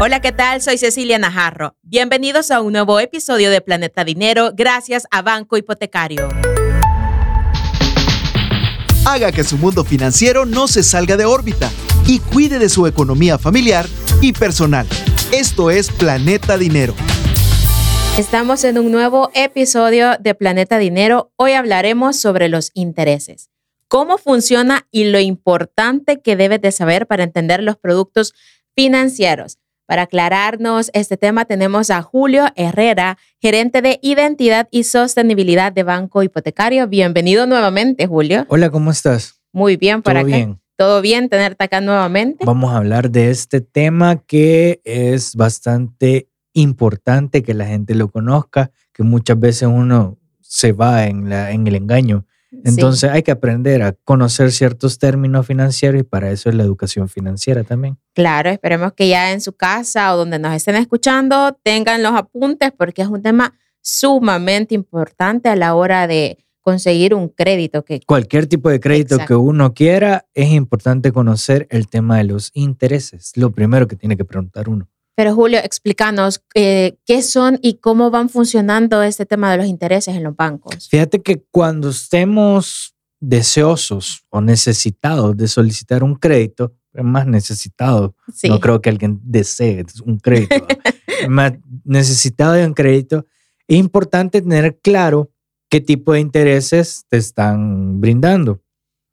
Hola, ¿qué tal? Soy Cecilia Najarro. Bienvenidos a un nuevo episodio de Planeta Dinero gracias a Banco Hipotecario. Haga que su mundo financiero no se salga de órbita y cuide de su economía familiar y personal. Esto es Planeta Dinero. Estamos en un nuevo episodio de Planeta Dinero. Hoy hablaremos sobre los intereses, cómo funciona y lo importante que debes de saber para entender los productos financieros. Para aclararnos este tema tenemos a Julio Herrera, gerente de identidad y sostenibilidad de Banco Hipotecario. Bienvenido nuevamente, Julio. Hola, ¿cómo estás? Muy bien, para ¿Todo acá. bien? ¿Todo bien tenerte acá nuevamente? Vamos a hablar de este tema que es bastante importante que la gente lo conozca, que muchas veces uno se va en, la, en el engaño. Entonces hay que aprender a conocer ciertos términos financieros y para eso es la educación financiera también. Claro, esperemos que ya en su casa o donde nos estén escuchando tengan los apuntes porque es un tema sumamente importante a la hora de conseguir un crédito que Cualquier tipo de crédito Exacto. que uno quiera, es importante conocer el tema de los intereses. Lo primero que tiene que preguntar uno. Pero Julio, explícanos eh, qué son y cómo van funcionando este tema de los intereses en los bancos. Fíjate que cuando estemos deseosos o necesitados de solicitar un crédito, más necesitados, Sí. no creo que alguien desee un crédito, más necesitado de un crédito, es importante tener claro qué tipo de intereses te están brindando.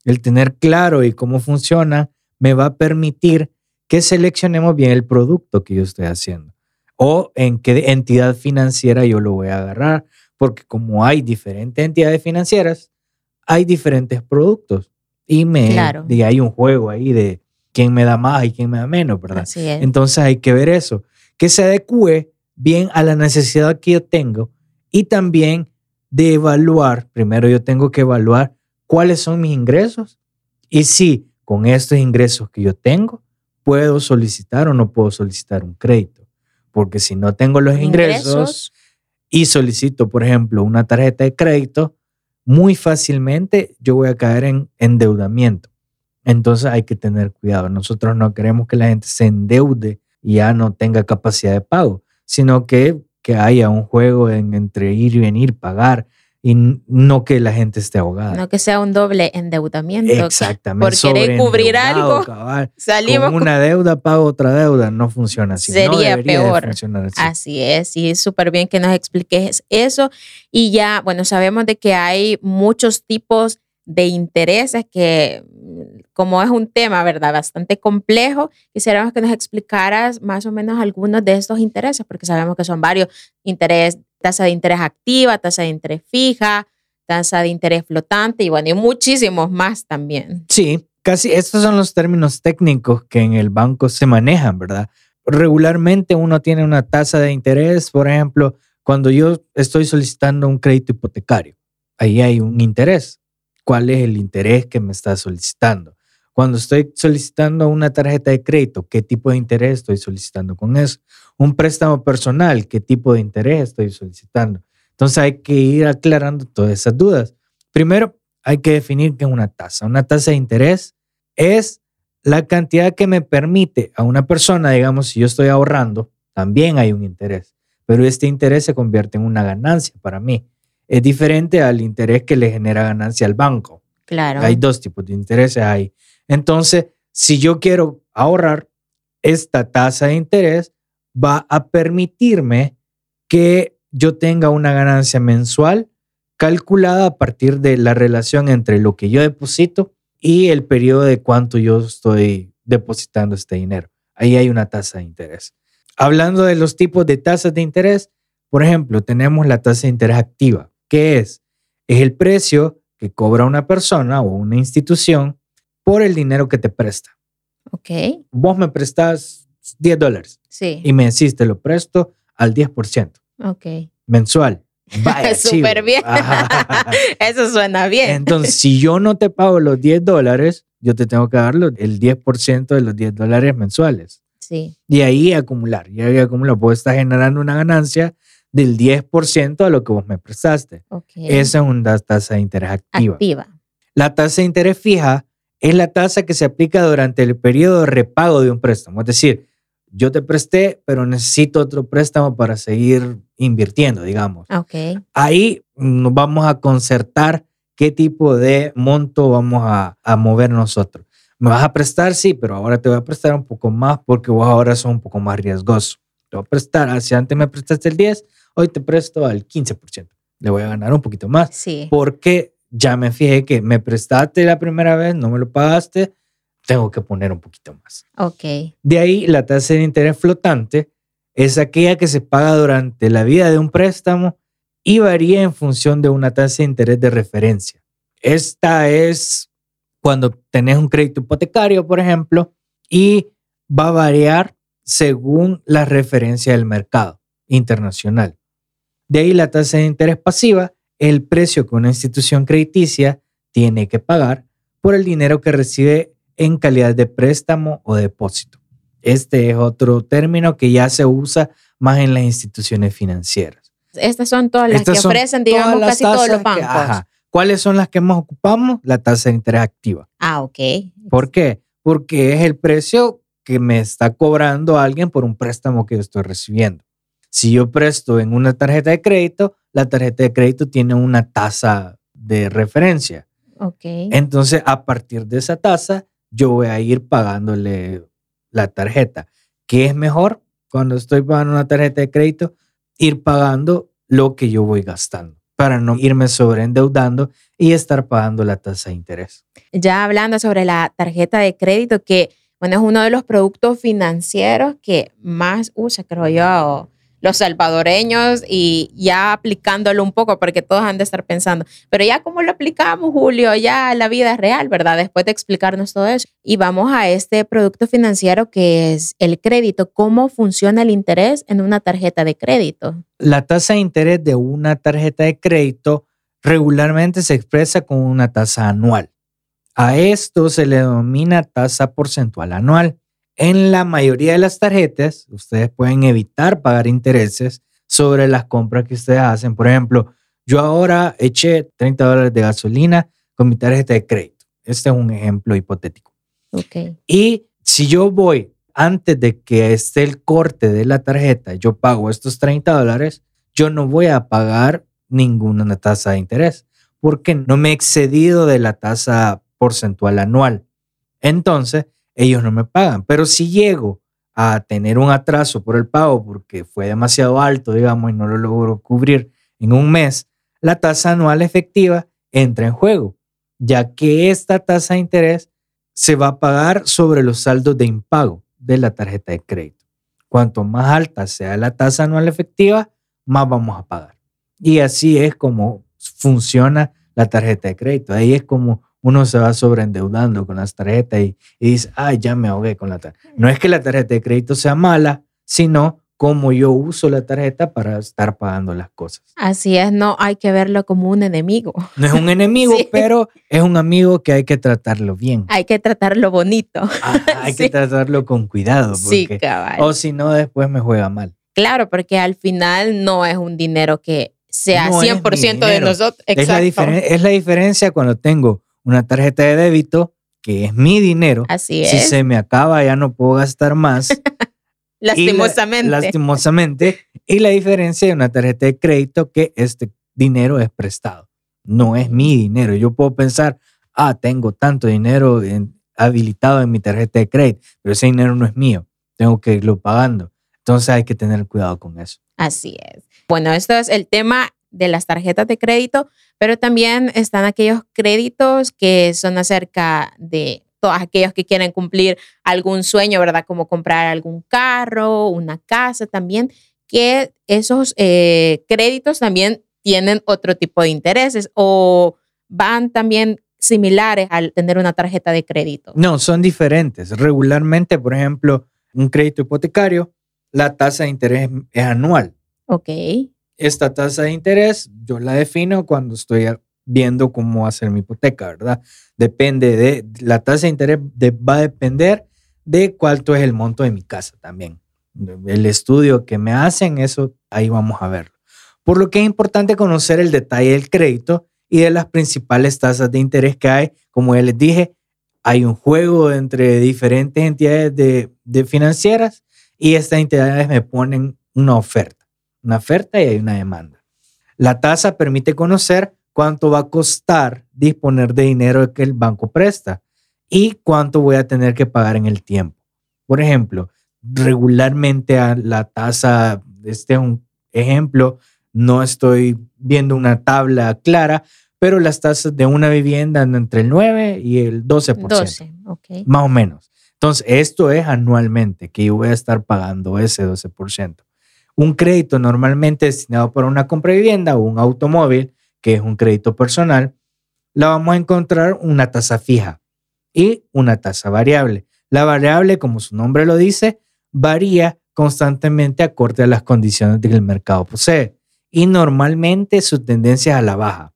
El tener claro y cómo funciona me va a permitir que seleccionemos bien el producto que yo estoy haciendo o en qué entidad financiera yo lo voy a agarrar, porque como hay diferentes entidades financieras, hay diferentes productos y me Claro. y hay un juego ahí de quién me da más y quién me da menos, ¿verdad? Así es. Entonces hay que ver eso, que se adecue bien a la necesidad que yo tengo y también de evaluar, primero yo tengo que evaluar cuáles son mis ingresos y si con estos ingresos que yo tengo puedo solicitar o no puedo solicitar un crédito. Porque si no tengo los ingresos, y solicito, por ejemplo, una tarjeta de crédito, muy fácilmente yo voy a caer en endeudamiento. Entonces hay que tener cuidado. Nosotros no queremos que la gente se endeude y ya no tenga capacidad de pago, sino que, que haya un juego en- entre ir y venir, pagar, y no que la gente esté ahogada. No que sea un doble endeudamiento. Exactamente. Por querer cubrir algo, cabal. salimos Con una deuda pago otra deuda. No funciona así. Sería peor. así. Así es, y es súper bien que nos expliques eso. Y ya, bueno, sabemos de que hay muchos tipos de intereses que, mm, como es un tema, ¿verdad? Bastante complejo, quisiéramos que nos explicaras más o menos algunos de estos intereses, porque sabemos que son varios. Interés, tasa de interés activa, tasa de interés fija, tasa de interés flotante y bueno, y muchísimos más también. Sí, casi estos son los términos técnicos que en el banco se manejan, ¿verdad? Regularmente uno tiene una tasa de interés, por ejemplo, cuando yo estoy solicitando un crédito hipotecario, ahí hay un interés. ¿Cuál es el interés que me está solicitando? Cuando estoy solicitando una tarjeta de crédito, ¿qué tipo de interés estoy solicitando con eso? Un préstamo personal, ¿qué tipo de interés estoy solicitando? Entonces hay que ir aclarando todas esas dudas. Primero, hay que definir qué es una tasa. Una tasa de interés es la cantidad que me permite a una persona, digamos, si yo estoy ahorrando, también hay un interés, pero este interés se convierte en una ganancia para mí. Es diferente al interés que le genera ganancia al banco. Claro. Hay dos tipos de intereses ahí. Entonces, si yo quiero ahorrar, esta tasa de interés va a permitirme que yo tenga una ganancia mensual calculada a partir de la relación entre lo que yo deposito y el periodo de cuánto yo estoy depositando este dinero. Ahí hay una tasa de interés. Hablando de los tipos de tasas de interés, por ejemplo, tenemos la tasa de interés activa. ¿Qué es? Es el precio que cobra una persona o una institución por el dinero que te presta. Ok, Vos me prestas 10 dólares sí. y me decís, te lo presto al 10% Ok. mensual. Vaya, Súper bien. Eso suena bien. Entonces, si yo no te pago los 10 dólares, yo te tengo que dar el 10% de los 10 dólares mensuales. sí. Y ahí acumular, y ahí acumular. Puedo estar generando una ganancia del 10% a lo que vos me prestaste. Ok. Esa es una tasa de interés activa. activa. La tasa de interés fija es la tasa que se aplica durante el periodo de repago de un préstamo. Es decir, yo te presté, pero necesito otro préstamo para seguir invirtiendo, digamos. Ok. Ahí nos vamos a concertar qué tipo de monto vamos a, a mover nosotros. Me vas a prestar, sí, pero ahora te voy a prestar un poco más porque vos ahora sos un poco más riesgoso. Te voy a prestar, ah, si antes me prestaste el 10, hoy te presto al 15%. Le voy a ganar un poquito más Sí. porque ya me fijé que me prestaste la primera vez, no me lo pagaste, tengo que poner un poquito más. Ok. De ahí la tasa de interés flotante es aquella que se paga durante la vida de un préstamo y varía en función de una tasa de interés de referencia. Esta es cuando tenés un crédito hipotecario, por ejemplo, y va a variar según la referencia del mercado internacional. De ahí la tasa de interés pasiva, el precio que una institución crediticia tiene que pagar por el dinero que recibe en calidad de préstamo o depósito. Este es otro término que ya se usa más en las instituciones financieras. Estas son todas las Estas que ofrecen, digamos, casi todos los que- bancos. ajá. ¿Cuáles son las que más ocupamos? La tasa de interés activa. Ah, ok. ¿Por qué? Porque es el precio que me está cobrando alguien por un préstamo que yo estoy recibiendo. Si yo presto en una tarjeta de crédito, la tarjeta de crédito tiene una tasa de referencia. Ok. Entonces, a partir de esa tasa, yo voy a ir pagándole la tarjeta. ¿Qué es mejor cuando estoy pagando una tarjeta de crédito? Ir pagando lo que yo voy gastando para no irme sobreendeudando y estar pagando la tasa de interés. ya hablando sobre la tarjeta de crédito, que bueno, es uno de los productos financieros que más usa, creo yo, los salvadoreños y ya aplicándolo un poco, porque todos han de estar pensando, pero ya cómo lo aplicamos, Julio, ya la vida es real, ¿verdad? Después de explicarnos todo eso. Y vamos a este producto financiero que es el crédito, cómo funciona el interés en una tarjeta de crédito. La tasa de interés de una tarjeta de crédito regularmente se expresa con una tasa anual. A esto se le denomina tasa porcentual anual. En la mayoría de las tarjetas, ustedes pueden evitar pagar intereses sobre las compras que ustedes hacen. Por ejemplo, yo ahora eché 30 dólares de gasolina con mi tarjeta de crédito. Este es un ejemplo hipotético. Ok. Y si yo voy antes de que esté el corte de la tarjeta, yo pago estos 30 dólares, yo no voy a pagar ninguna tasa de interés porque no me he excedido de la tasa porcentual anual. Entonces, ellos no me pagan. Pero si llego a tener un atraso por el pago porque fue demasiado alto, digamos, y no lo logro cubrir en un mes, la tasa anual efectiva entra en juego, ya que esta tasa de interés se va a pagar sobre los saldos de impago de la tarjeta de crédito. Cuanto más alta sea la tasa anual efectiva, más vamos a pagar. Y así es como funciona la tarjeta de crédito. Ahí es como uno se va sobreendeudando con las tarjetas y, y dice, ay, ya me ahogué con la tarjeta. No es que la tarjeta de crédito sea mala, sino como yo uso la tarjeta para estar pagando las cosas. Así es, no hay que verlo como un enemigo. No es un enemigo, Sí. pero es un amigo que hay que tratarlo bien. Hay que tratarlo bonito. Hay que tratarlo con cuidado, Sí, cabal. o si no, después me juega mal. Claro, porque al final no es un dinero que sea No es 100% mi de nosotros. Es la, Exacto. es la diferencia cuando tengo una tarjeta de débito, que es mi dinero. Así Si es. se me acaba, ya no puedo gastar más. Y la- Lastimosamente. lastimosamente. Y la diferencia de una tarjeta de crédito, que este dinero es prestado. No es mi dinero. Yo puedo pensar, ah, tengo tanto dinero en- habilitado en mi tarjeta de crédito, pero ese dinero no es mío. Tengo que irlo pagando. Entonces hay que tener cuidado con eso. Así es. Bueno, esto es el tema de las tarjetas de crédito, pero también están aquellos créditos que son acerca de todos aquellos que quieren cumplir algún sueño, ¿verdad? Como comprar algún carro, una casa también, que esos eh, créditos también tienen otro tipo de intereses o van también similares al tener una tarjeta de crédito. No, son diferentes. Regularmente, por ejemplo, un crédito hipotecario, la tasa de interés es anual. Ok, Esta tasa de interés yo la defino cuando estoy viendo cómo hacer mi hipoteca, ¿verdad? Depende de, la tasa de interés va a depender de cuánto es el monto de mi casa también. El estudio que me hacen, eso ahí vamos a verlo. Por lo que es importante conocer el detalle del crédito y de las principales tasas de interés que hay. Como ya les dije, hay un juego entre diferentes entidades de, de financieras y estas entidades me ponen una oferta, una oferta y hay una demanda. La tasa permite conocer cuánto va a costar disponer de dinero que el banco presta y cuánto voy a tener que pagar en el tiempo. Por ejemplo, regularmente a la tasa, este es un ejemplo, no estoy viendo una tabla clara, pero las tasas de una vivienda andan entre el 9 y el 12%. 12, ok. Más o menos. Entonces, esto es anualmente que yo voy a estar pagando ese 12%. Un crédito normalmente destinado para una compra de vivienda o un automóvil, que es un crédito personal, la vamos a encontrar una tasa fija y una tasa variable. La variable, como su nombre lo dice, varía constantemente acorde a las condiciones que el mercado posee y normalmente su tendencia es a la baja.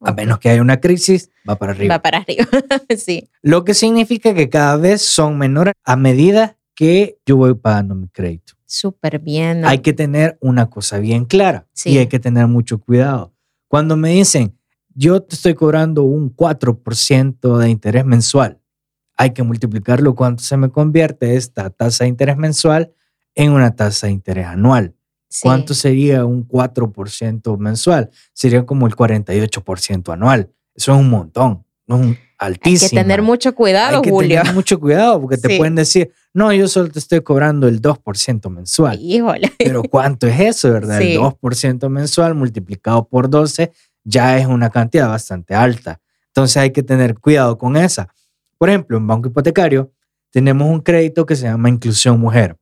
A menos que haya una crisis, va para arriba. Va para arriba, sí. Lo que significa que cada vez son menores a medida que yo voy pagando mi crédito. Súper bien. Hay que tener una cosa bien clara y hay que tener mucho cuidado. Cuando me dicen, yo te estoy cobrando un 4% de interés mensual, hay que multiplicarlo cuánto se me convierte esta tasa de interés mensual en una tasa de interés anual. ¿Cuánto sería un 4% mensual? Sería como el 48% anual. Eso es un montón, no es un altísimo. Hay que tener mucho cuidado, Hay que Julio. Tener mucho cuidado porque te pueden decir, no, yo solo te estoy cobrando el 2% mensual. Híjole. Pero ¿cuánto es eso, verdad? El 2% mensual multiplicado por 12 ya es una cantidad bastante alta. Entonces hay que tener cuidado con esa. Por ejemplo, en Banco Hipotecario tenemos un crédito que se llama Inclusión Mujer.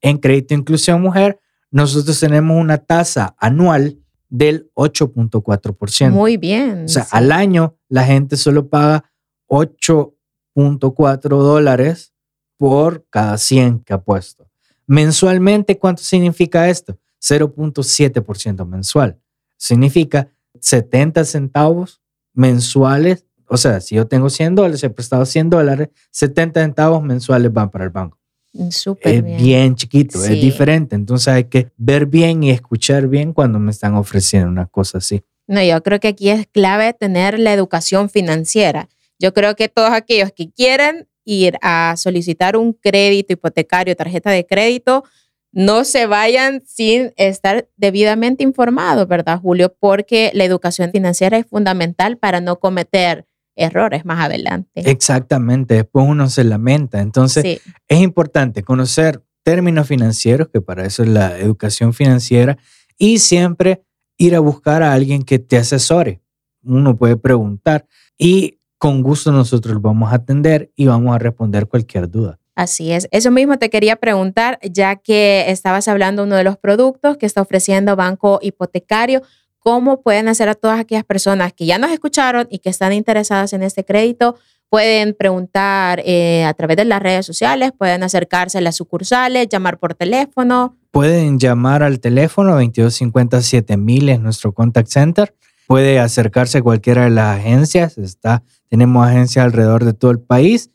En Crédito Inclusión Mujer nosotros tenemos una tasa anual del 8.4%. Muy bien. O sea, al año la gente solo paga 8.4 dólares por cada 100 que ha puesto. Mensualmente, ¿cuánto significa esto? 0.7% mensual. Significa 70 centavos mensuales. O sea, si yo tengo 100 dólares, he prestado 100 dólares, 70 centavos mensuales van para el banco. Súper es bien, chiquito, es diferente. Entonces hay que ver bien y escuchar bien cuando me están ofreciendo una cosa así. No, yo creo que aquí es clave tener la educación financiera. Yo creo que todos aquellos que quieren ir a solicitar un crédito hipotecario, tarjeta de crédito, no se vayan sin estar debidamente informados, ¿verdad, Julio? Porque la educación financiera es fundamental para no cometer errores más adelante. Exactamente, después uno se lamenta. Entonces, es importante conocer términos financieros, que para eso es la educación financiera, y siempre ir a buscar a alguien que te asesore. Uno puede preguntar y con gusto nosotros vamos a atender y vamos a responder cualquier duda. Así es. Eso mismo te quería preguntar, ya que estabas hablando de uno de los productos que está ofreciendo Banco Hipotecario cómo pueden hacer a todas aquellas personas que ya nos escucharon y que están interesadas en este crédito. Pueden preguntar eh, a través de las redes sociales, pueden acercarse a las sucursales, llamar por teléfono. Pueden llamar al teléfono 2257 mil es nuestro contact center. Puede acercarse a cualquiera de las agencias. Está, tenemos agencias alrededor de todo el país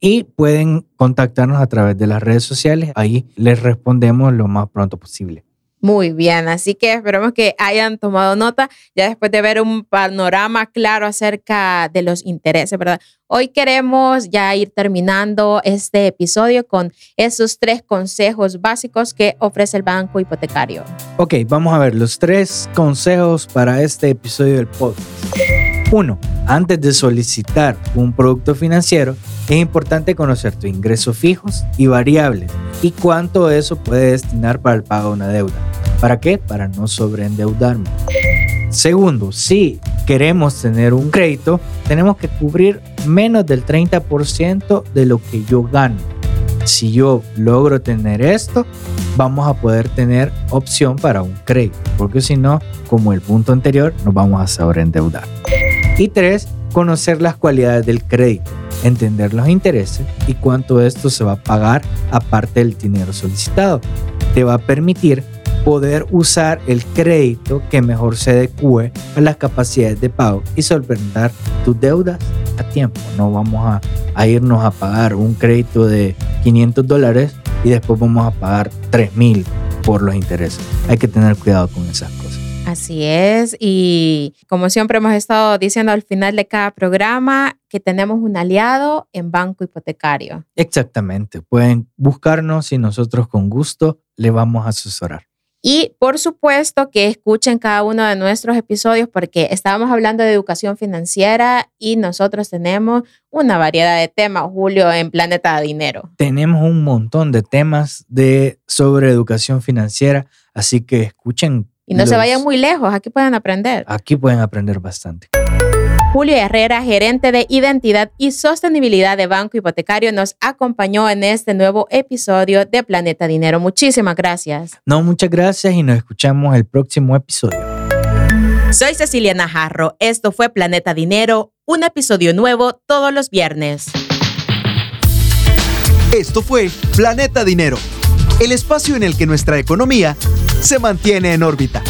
y pueden contactarnos a través de las redes sociales. Ahí les respondemos lo más pronto posible. Muy bien, así que esperemos que hayan tomado nota ya después de ver un panorama claro acerca de los intereses, ¿verdad? Hoy queremos ya ir terminando este episodio con esos tres consejos básicos que ofrece el banco hipotecario. Ok, vamos a ver los tres consejos para este episodio del podcast. Uno, antes de solicitar un producto financiero, es importante conocer tus ingresos fijos y variables y cuánto eso puede destinar para el pago de una deuda. ¿Para qué? Para no sobreendeudarme. Segundo, si queremos tener un crédito, tenemos que cubrir menos del 30% de lo que yo gano. Si yo logro tener esto, vamos a poder tener opción para un crédito, porque si no, como el punto anterior, nos vamos a sobreendeudar. Y tres, conocer las cualidades del crédito, entender los intereses y cuánto esto se va a pagar aparte del dinero solicitado. Te va a permitir poder usar el crédito que mejor se adecue a las capacidades de pago y solventar tus deudas a tiempo. No vamos a, irnos a pagar un crédito de 500 dólares y después vamos a pagar 3 mil por los intereses. Hay que tener cuidado con esas cosas. Así es, y como siempre hemos estado diciendo al final de cada programa, que tenemos un aliado en Banco Hipotecario. Exactamente, pueden buscarnos y nosotros con gusto le vamos a asesorar. Y por supuesto que escuchen cada uno de nuestros episodios porque estábamos hablando de educación financiera y nosotros tenemos una variedad de temas, Julio, en Planeta Dinero. Tenemos un montón de temas de, sobre educación financiera, así que escuchen. Y no se vayan muy lejos, aquí pueden aprender. Aquí pueden aprender bastante. Julio Herrera, gerente de identidad y sostenibilidad de Banco Hipotecario, nos acompañó en este nuevo episodio de Planeta Dinero. Muchísimas gracias. No, muchas gracias y nos escuchamos el próximo episodio. Soy Cecilia Najarro. Esto fue Planeta Dinero, un episodio nuevo todos los viernes. Esto fue Planeta Dinero, el espacio en el que nuestra economía se mantiene en órbita.